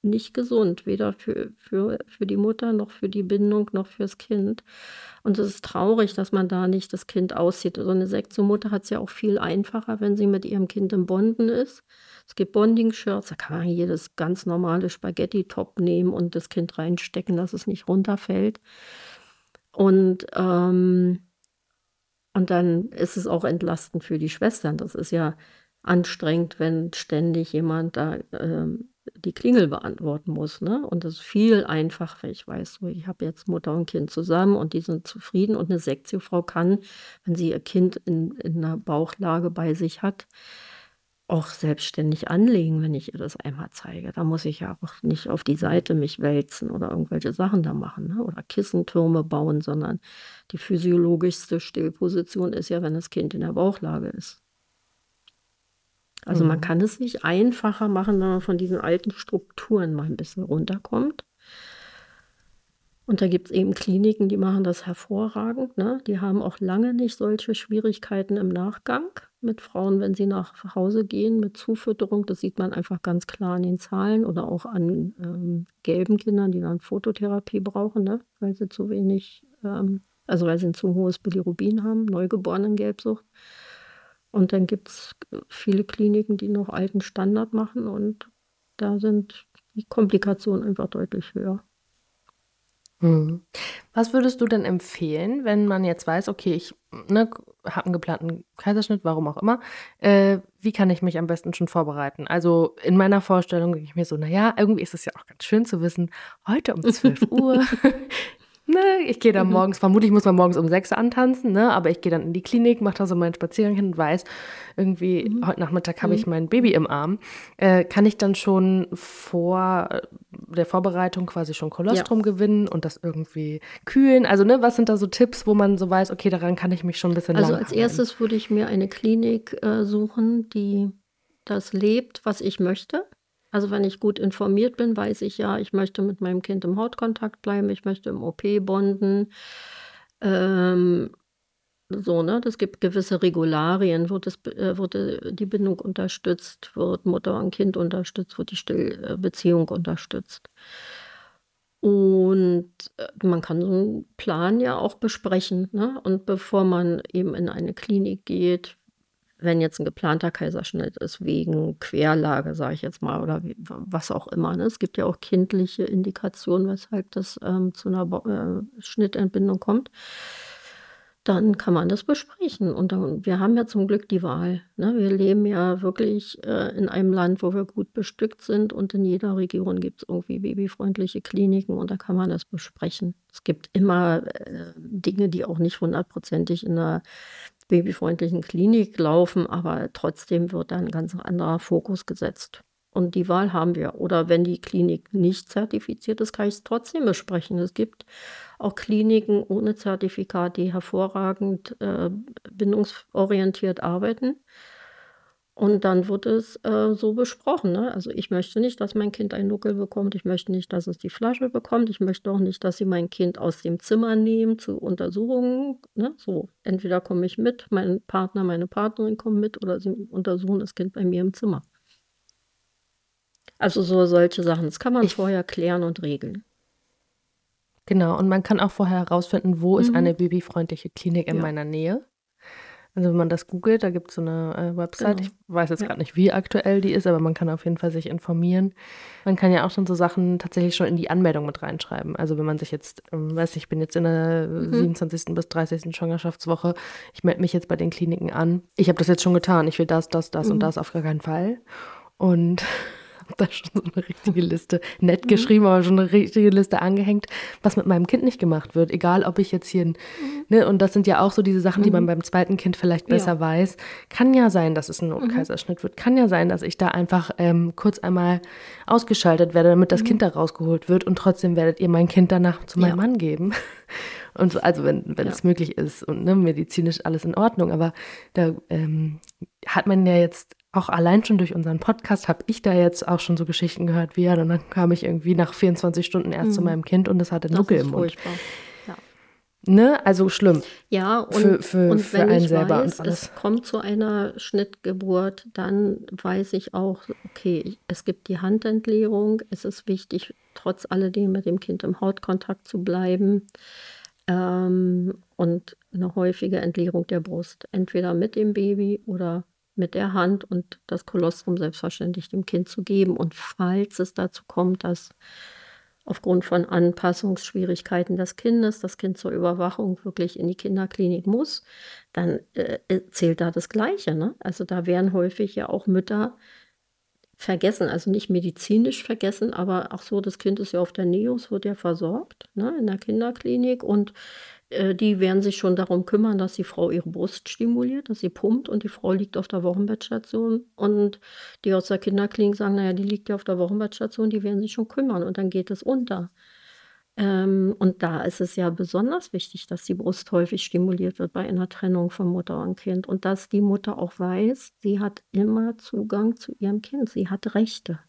nicht gesund, weder für, für, für die Mutter noch für die Bindung noch fürs Kind. Und es ist traurig, dass man da nicht das Kind aussieht. So eine Sektion-Mutter hat es ja auch viel einfacher, wenn sie mit ihrem Kind im Bonden ist. Es gibt Bonding-Shirts, da kann man jedes ganz normale Spaghetti-Top nehmen und das Kind reinstecken, dass es nicht runterfällt. Und ähm, und dann ist es auch entlastend für die Schwestern. Das ist ja anstrengend, wenn ständig jemand da ähm, die Klingel beantworten muss. Ne? Und das ist viel einfacher. Ich weiß, ich habe jetzt Mutter und Kind zusammen und die sind zufrieden. Und eine Sektiofrau kann, wenn sie ihr Kind in, in einer Bauchlage bei sich hat, auch selbstständig anlegen, wenn ich ihr das einmal zeige. Da muss ich ja auch nicht auf die Seite mich wälzen oder irgendwelche Sachen da machen ne? oder Kissentürme bauen, sondern die physiologischste Stillposition ist ja, wenn das Kind in der Bauchlage ist. Also mhm. man kann es nicht einfacher machen, wenn man von diesen alten Strukturen mal ein bisschen runterkommt. Und da gibt es eben Kliniken, die machen das hervorragend. Ne? Die haben auch lange nicht solche Schwierigkeiten im Nachgang mit Frauen, wenn sie nach Hause gehen mit Zufütterung. Das sieht man einfach ganz klar an den Zahlen oder auch an ähm, gelben Kindern, die dann Phototherapie brauchen, ne? weil sie zu wenig, ähm, also weil sie ein zu hohes Bilirubin haben, neugeborenen Gelbsucht. Und dann gibt es viele Kliniken, die noch alten Standard machen und da sind die Komplikationen einfach deutlich höher. Mhm. Was würdest du denn empfehlen, wenn man jetzt weiß, okay, ich ne, habe einen geplanten Kaiserschnitt, warum auch immer, äh, wie kann ich mich am besten schon vorbereiten? Also in meiner Vorstellung denke ich mir so, naja, irgendwie ist es ja auch ganz schön zu wissen, heute um 12 Uhr ne, ich gehe dann mhm. morgens, vermutlich muss man morgens um sechs antanzen, ne, aber ich gehe dann in die Klinik, mache da so meinen Spaziergang hin und weiß, irgendwie, mhm. heute Nachmittag habe ich mhm. mein Baby im Arm. Äh, kann ich dann schon vor der Vorbereitung quasi schon Kolostrum ja. gewinnen und das irgendwie kühlen? Also, ne, was sind da so Tipps, wo man so weiß, okay, daran kann ich mich schon ein bisschen Also als erstes würde ich mir eine Klinik äh, suchen, die das lebt, was ich möchte. Also wenn ich gut informiert bin, weiß ich ja, ich möchte mit meinem Kind im Hautkontakt bleiben, ich möchte im OP bonden. Ähm, so, ne? Es gibt gewisse Regularien, wo, das, äh, wo die, Bindung unterstützt wird, Mutter und Kind unterstützt, wo die Stillbeziehung unterstützt. Und äh, man kann so einen Plan ja auch besprechen. Ne? Und bevor man eben in eine Klinik geht, wenn jetzt ein geplanter Kaiserschnitt ist, wegen Querlage, sage ich jetzt mal, oder wie, was auch immer. Ne? Es gibt ja auch kindliche Indikationen, weshalb das ähm, zu einer Bo äh, Schnittentbindung kommt dann kann man das besprechen. Und dann, wir haben ja zum Glück die Wahl. Ne? Wir leben ja wirklich äh, in einem Land, wo wir gut bestückt sind und in jeder Region gibt es irgendwie babyfreundliche Kliniken und da kann man das besprechen. Es gibt immer äh, Dinge, die auch nicht hundertprozentig in einer babyfreundlichen Klinik laufen, aber trotzdem wird da ein ganz anderer Fokus gesetzt. Und die Wahl haben wir. Oder wenn die Klinik nicht zertifiziert ist, kann ich es trotzdem besprechen. Es gibt auch Kliniken ohne Zertifikat, die hervorragend äh, bindungsorientiert arbeiten. Und dann wird es äh, so besprochen. Ne? Also ich möchte nicht, dass mein Kind einen Nuckel bekommt. Ich möchte nicht, dass es die Flasche bekommt. Ich möchte auch nicht, dass sie mein Kind aus dem Zimmer nehmen zu Untersuchungen. Ne? So, entweder komme ich mit, mein Partner, meine Partnerin kommen mit oder sie untersuchen das Kind bei mir im Zimmer. Also so solche Sachen. Das kann man ich, vorher klären und regeln. Genau, und man kann auch vorher herausfinden, wo mhm. ist eine babyfreundliche Klinik in ja. meiner Nähe. Also wenn man das googelt, da gibt es so eine äh, Website. Genau. Ich weiß jetzt ja. gerade nicht, wie aktuell die ist, aber man kann auf jeden Fall sich informieren. Man kann ja auch schon so Sachen tatsächlich schon in die Anmeldung mit reinschreiben. Also wenn man sich jetzt, ähm, weiß ich, bin jetzt in der mhm. 27. bis 30. Schwangerschaftswoche, ich melde mich jetzt bei den Kliniken an. Ich habe das jetzt schon getan. Ich will das, das, das mhm. und das auf gar keinen Fall. Und habe da schon so eine richtige Liste, nett mhm. geschrieben, aber schon eine richtige Liste angehängt, was mit meinem Kind nicht gemacht wird. Egal, ob ich jetzt hier, mhm. ne, und das sind ja auch so diese Sachen, die man mhm. beim zweiten Kind vielleicht besser ja. weiß. Kann ja sein, dass es ein Notkaiserschnitt wird. Kann ja sein, dass ich da einfach ähm, kurz einmal ausgeschaltet werde, damit das Kind da rausgeholt wird und trotzdem werdet ihr mein Kind danach zu meinem ja. Mann geben. Und so, also wenn, wenn ja. es möglich ist und ne, medizinisch alles in Ordnung. Aber da ähm, hat man ja jetzt auch allein schon durch unseren Podcast habe ich da jetzt auch schon so Geschichten gehört, wie ja, und dann kam ich irgendwie nach 24 Stunden erst mhm. zu meinem Kind und es hatte Nuckel im Mund. Ja. Ne? Also schlimm. Ja, und, für, für, und für einen selber weiß, und alles. Es kommt zu einer Schnittgeburt, dann weiß ich auch, okay, es gibt die Handentleerung. Es ist wichtig, trotz alledem mit dem Kind im Hautkontakt zu bleiben. Ähm, und eine häufige Entleerung der Brust, entweder mit dem Baby oder mit der Hand und das Kolostrum selbstverständlich dem Kind zu geben. Und falls es dazu kommt, dass aufgrund von Anpassungsschwierigkeiten des Kindes das Kind zur Überwachung wirklich in die Kinderklinik muss, dann äh, zählt da das Gleiche. Ne? Also da werden häufig ja auch Mütter vergessen, also nicht medizinisch vergessen, aber auch so, das Kind ist ja auf der Neos, wird ja versorgt ne, in der Kinderklinik und die werden sich schon darum kümmern, dass die Frau ihre Brust stimuliert, dass sie pumpt und die Frau liegt auf der Wochenbettstation und die aus der Kinderklinik sagen, naja, die liegt ja auf der Wochenbettstation, die werden sich schon kümmern und dann geht es unter. Ähm, und da ist es ja besonders wichtig, dass die Brust häufig stimuliert wird bei einer Trennung von Mutter und Kind und dass die Mutter auch weiß, sie hat immer Zugang zu ihrem Kind, sie hat Rechte.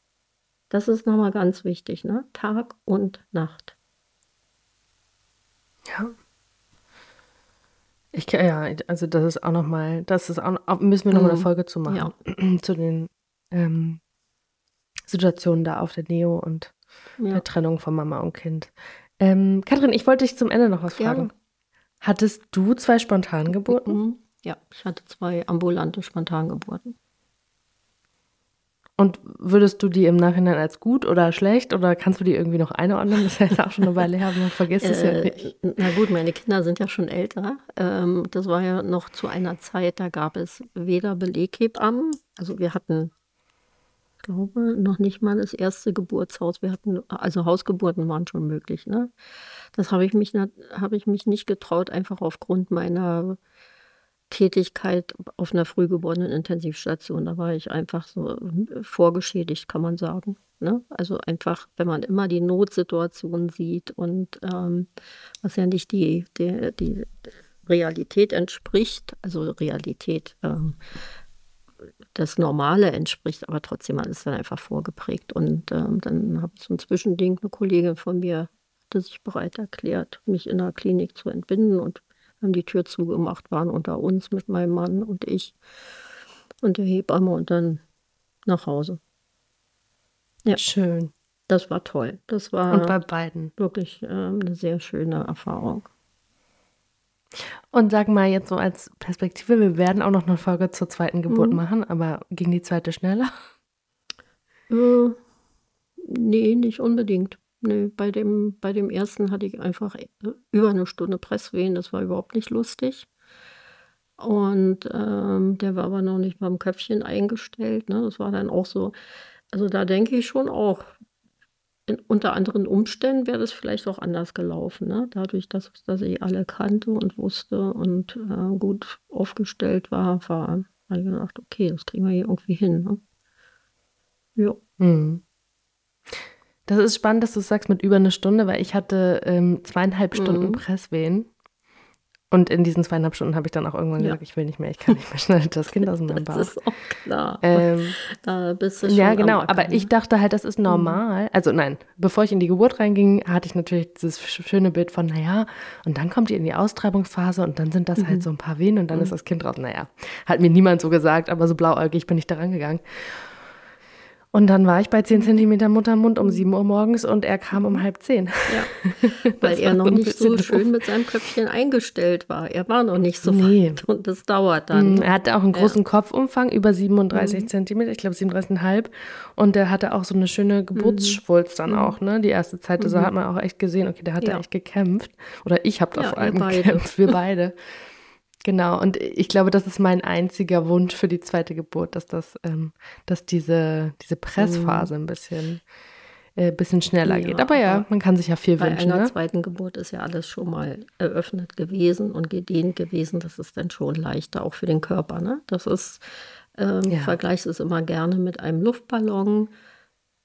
Das ist nochmal ganz wichtig, ne? Tag und Nacht. Ja. Ich ja, also das ist auch nochmal, das ist auch, müssen wir nochmal eine mhm. Folge zu machen, ja. zu den ähm, Situationen da auf der Neo und ja. der Trennung von Mama und Kind. Ähm, Katrin, ich wollte dich zum Ende noch was fragen. Ja. Hattest du zwei Spontangeburten? Mhm. Ja, ich hatte zwei ambulante Spontangeburten. Und würdest du die im Nachhinein als gut oder schlecht oder kannst du die irgendwie noch einordnen? Das ist ja auch schon eine Weile her, man vergisst es äh, ja nicht. Na gut, meine Kinder sind ja schon älter. Ähm, das war ja noch zu einer Zeit, da gab es weder Beleghebammen, also wir hatten, ich glaube, noch nicht mal das erste Geburtshaus. Wir hatten, also Hausgeburten waren schon möglich. Ne? Das habe ich, mich, hab ich mich nicht getraut, einfach aufgrund meiner Tätigkeit auf einer frühgeborenen Intensivstation. Da war ich einfach so äh, vorgeschädigt, kann man sagen. Ne? Also einfach, wenn man immer die Notsituation sieht und ähm, was ja nicht die, die, die Realität entspricht, also Realität, ähm, das Normale entspricht, aber trotzdem alles dann einfach vorgeprägt. Und ähm, dann habe ich so ein Zwischending, eine Kollegin von mir hatte sich bereit erklärt, mich in der Klinik zu entbinden und haben die Tür zugemacht, waren unter uns mit meinem Mann und ich und der Hebamme und dann nach Hause. Ja. Schön. Das war toll. Das war und bei beiden. wirklich ähm, eine sehr schöne Erfahrung. Und sag mal jetzt so als Perspektive, wir werden auch noch eine Folge zur zweiten Geburt mhm. machen, aber ging die zweite schneller? Äh, nee, nicht unbedingt. Nee, bei dem, bei dem ersten hatte ich einfach äh, über eine Stunde Presswehen, das war überhaupt nicht lustig. Und ähm, der war aber noch nicht beim Köpfchen eingestellt. Ne? Das war dann auch so. Also da denke ich schon auch, in, unter anderen Umständen wäre das vielleicht auch anders gelaufen. Ne? Dadurch, dass, dass ich alle kannte und wusste und äh, gut aufgestellt war, war habe ich gedacht, okay, das kriegen wir hier irgendwie hin. Ne? Ja. Hm. Das ist spannend, dass du sagst mit über eine Stunde, weil ich hatte ähm, zweieinhalb Stunden mhm. Presswehen und in diesen zweieinhalb Stunden habe ich dann auch irgendwann ja. gesagt, ich will nicht mehr, ich kann nicht mehr schnell das Kind aus meinem Bauch. Das ist auch klar. Ähm, da bist du schon Ja, genau, aber ich dachte halt, das ist mhm. normal. Mhm. Also nein, bevor ich in die Geburt reinging, hatte ich natürlich dieses schöne Bild von, naja, und dann kommt ihr in die Austreibungsphase und dann sind das halt mhm. halt so ein paar Wehen und dann mhm. ist das Kind raus. Naja, hat mir niemand so gesagt, aber so blauäugig bin ich da rangegangen. Und dann war ich bei 10 cm Muttermund um 7 Uhr morgens und er kam um halb 10. Ja, weil er noch nicht so doof. schön mit seinem Köpfchen eingestellt war. Er war noch nicht so nee. weit und das dauert dann. Mm, er hatte auch einen großen ja. Kopfumfang, über 37 mhm. cm, ich glaube 37,5. Und er hatte auch so eine schöne Geburtsschwulst dann mhm. auch, ne? Die erste Zeit, also mhm. hat man auch echt gesehen, okay, der hat ja. da echt gekämpft. Oder ich habe da ja, vor allem gekämpft, wir beide. Genau, und ich glaube, das ist mein einziger Wunsch für die zweite Geburt, dass das, ähm, dass diese, diese Pressphase ein bisschen, äh, bisschen schneller ja, geht. Aber ja, man kann sich ja viel bei wünschen. Bei einer ne? zweiten Geburt ist ja alles schon mal eröffnet gewesen und gedehnt gewesen. Das ist dann schon leichter, auch für den Körper. Ne? Das ist, ähm, ja. vergleichst es immer gerne mit einem Luftballon.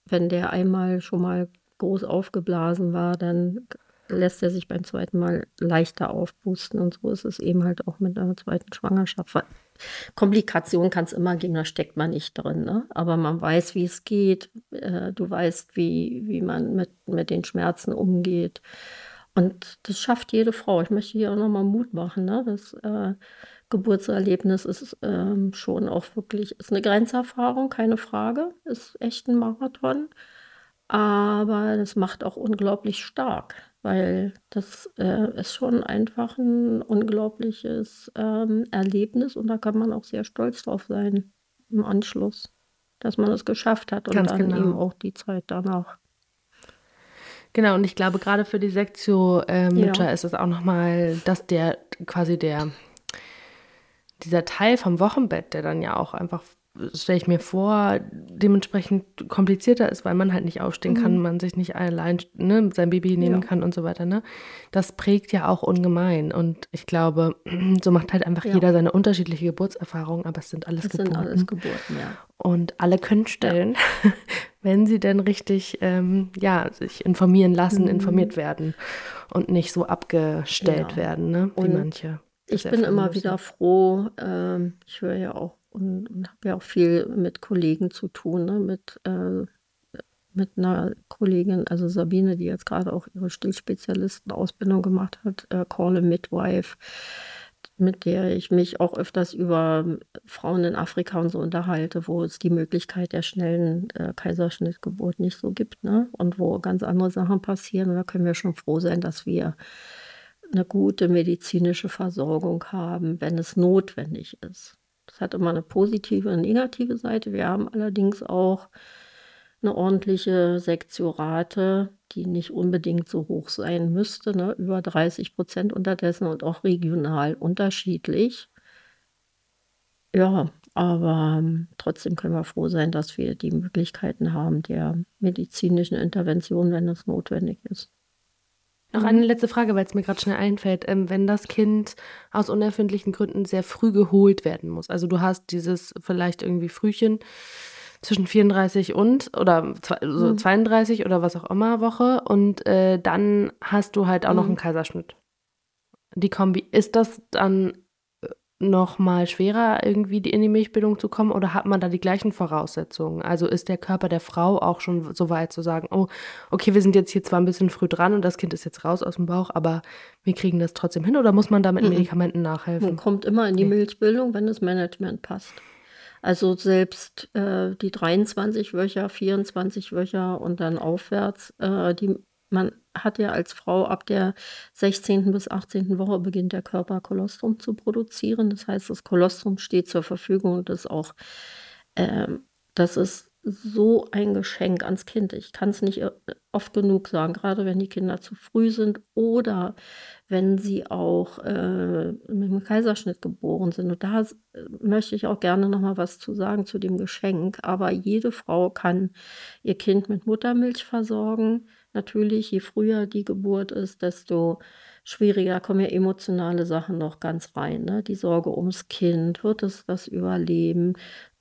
Wenn der einmal schon mal groß aufgeblasen war, dann lässt er sich beim zweiten Mal leichter aufpusten. Und so ist es eben halt auch mit einer zweiten Schwangerschaft. Komplikation kann es immer geben, da steckt man nicht drin. Ne? Aber man weiß, wie es geht. Äh, du weißt, wie, wie man mit, mit den Schmerzen umgeht. Und das schafft jede Frau. Ich möchte hier auch nochmal Mut machen. Ne? Das äh, Geburtserlebnis ist ähm, schon auch wirklich, ist eine Grenzerfahrung, keine Frage. Ist echt ein Marathon. Aber das macht auch unglaublich stark weil das äh, ist schon einfach ein unglaubliches ähm, Erlebnis und da kann man auch sehr stolz drauf sein im Anschluss, dass man es geschafft hat und Ganz dann genau. eben auch die Zeit danach. Genau, und ich glaube, gerade für die Sektio-Mütter äh, ja. ist es auch nochmal, dass der quasi der, dieser Teil vom Wochenbett, der dann ja auch einfach stelle ich mir vor, dementsprechend komplizierter ist, weil man halt nicht aufstehen mhm. kann, man sich nicht allein ne, sein Baby nehmen ja. kann und so weiter. Ne? Das prägt ja auch ungemein. Und ich glaube, so macht halt einfach ja. jeder seine unterschiedliche Geburtserfahrung, aber es sind alles das Geburten. Sind alles Geburten, ja. Und alle können stellen, ja. wenn sie denn richtig ähm, ja, sich informieren lassen, mhm. informiert werden und nicht so abgestellt werden, ne, wie und manche. Ich bin immer wieder froh, äh, ich höre ja auch und, und habe ja auch viel mit Kollegen zu tun, ne? mit, äh, mit einer Kollegin, also Sabine, die jetzt gerade auch ihre Stillspezialistenausbildung gemacht hat, äh, Call a Midwife, mit der ich mich auch öfters über Frauen in Afrika und so unterhalte, wo es die Möglichkeit der schnellen äh, Kaiserschnittgeburt nicht so gibt, ne? Und wo ganz andere Sachen passieren. Und da können wir schon froh sein, dass wir eine gute medizinische Versorgung haben, wenn es notwendig ist. Es hat immer eine positive und negative Seite. Wir haben allerdings auch eine ordentliche Sektiorate, die nicht unbedingt so hoch sein müsste, ne? über 30 Prozent unterdessen und auch regional unterschiedlich. Ja, aber ähm, trotzdem können wir froh sein, dass wir die Möglichkeiten haben der medizinischen Intervention, wenn es notwendig ist. Noch eine letzte Frage, weil es mir gerade schnell einfällt. Ähm, wenn das Kind aus unerfindlichen Gründen sehr früh geholt werden muss, also du hast dieses vielleicht irgendwie Frühchen zwischen 34 und oder so mhm. 32 oder was auch immer Woche und äh, dann hast du halt auch mhm. noch einen Kaiserschnitt. Die Kombi, ist das dann noch mal schwerer, irgendwie in die Milchbildung zu kommen oder hat man da die gleichen Voraussetzungen? Also ist der Körper der Frau auch schon so weit zu sagen, oh, okay, wir sind jetzt hier zwar ein bisschen früh dran und das Kind ist jetzt raus aus dem Bauch, aber wir kriegen das trotzdem hin oder muss man da mit mhm. Medikamenten nachhelfen? Man kommt immer in die Milchbildung, wenn das Management passt. Also selbst äh, die 23 Wöcher, 24 Wöcher und dann aufwärts, äh, die man hat ja als Frau ab der 16. bis 18. Woche beginnt der Körper Kolostrum zu produzieren. Das heißt, das Kolostrum steht zur Verfügung und ist auch, äh, das ist so ein Geschenk ans Kind. Ich kann es nicht äh, oft genug sagen, gerade wenn die Kinder zu früh sind oder wenn sie auch äh, mit einem Kaiserschnitt geboren sind. Und da äh, möchte ich auch gerne noch mal was zu sagen zu dem Geschenk. Aber jede Frau kann ihr Kind mit Muttermilch versorgen natürlich, je früher die Geburt ist, desto schwieriger kommen ja emotionale Sachen noch ganz rein. Ne? Die Sorge ums Kind, wird es das überleben?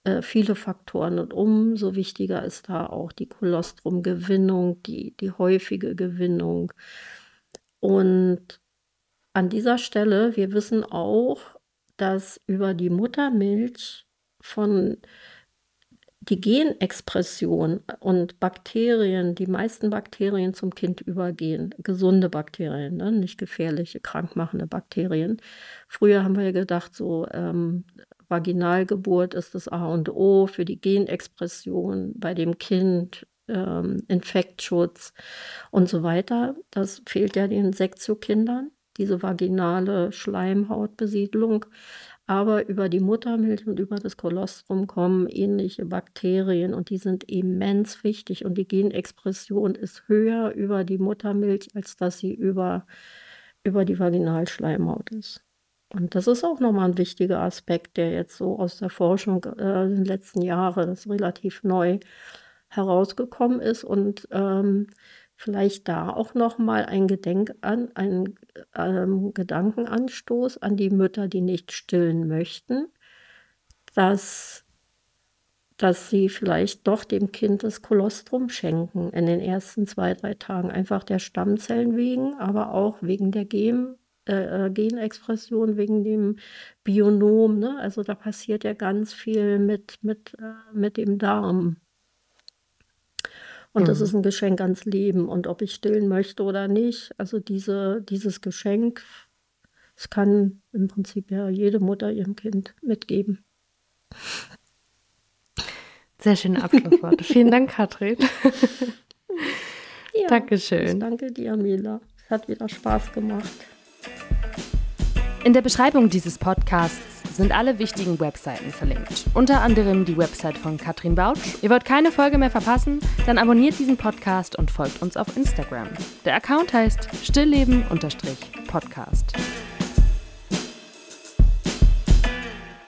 Äh, viele Faktoren und umso wichtiger ist da auch die Kolostrumgewinnung, die, die häufige Gewinnung. Und an dieser Stelle, wir wissen auch, dass über die Muttermilch von die Genexpression und Bakterien, die meisten Bakterien zum Kind übergehen, gesunde Bakterien, ne? nicht gefährliche, krankmachende Bakterien. Früher haben wir gedacht, so ähm, Vaginalgeburt ist das A und O für die Genexpression bei dem Kind, ähm, Infektschutz und so weiter. Das fehlt ja den Sektio-Kindern, diese vaginale Schleimhautbesiedlung aber über die Muttermilch und über das Kolostrum kommen ähnliche Bakterien und die sind immens wichtig und die Genexpression ist höher über die Muttermilch, als dass sie über, über die Vaginalschleimhaut ist. Und das ist auch nochmal ein wichtiger Aspekt, der jetzt so aus der Forschung äh, in den letzten Jahren, relativ neu herausgekommen ist und ähm, Vielleicht da auch noch mal ein Gedenk an ein ähm, Gedankenanstoß an die Mütter, die nicht stillen möchten, dass dass sie vielleicht doch dem Kind das Kolostrum schenken in den ersten zwei, drei Tagen. Einfach der Stammzellen wegen, aber auch wegen der Gen, äh, äh, Genexpression, wegen dem Bionom. Ne? Also da passiert ja ganz viel mit, mit, äh, mit dem Darm. Und mhm. das ist ein Geschenk ans Leben. Und ob ich stillen möchte oder nicht, also diese, dieses Geschenk, das kann im Prinzip ja jede Mutter ihrem Kind mitgeben. Sehr schöne Abschlussworte. Vielen Dank, Katrin. ja, Dankeschön. Danke dir, Mila. Es hat wieder Spaß gemacht. In der Beschreibung dieses Podcasts sind alle wichtigen Webseiten verlinkt. Unter anderem die Website von Katrin Bautsch. Ihr wollt keine Folge mehr verpassen? Dann abonniert diesen Podcast und folgt uns auf Instagram. Der Account heißt stillleben-podcast.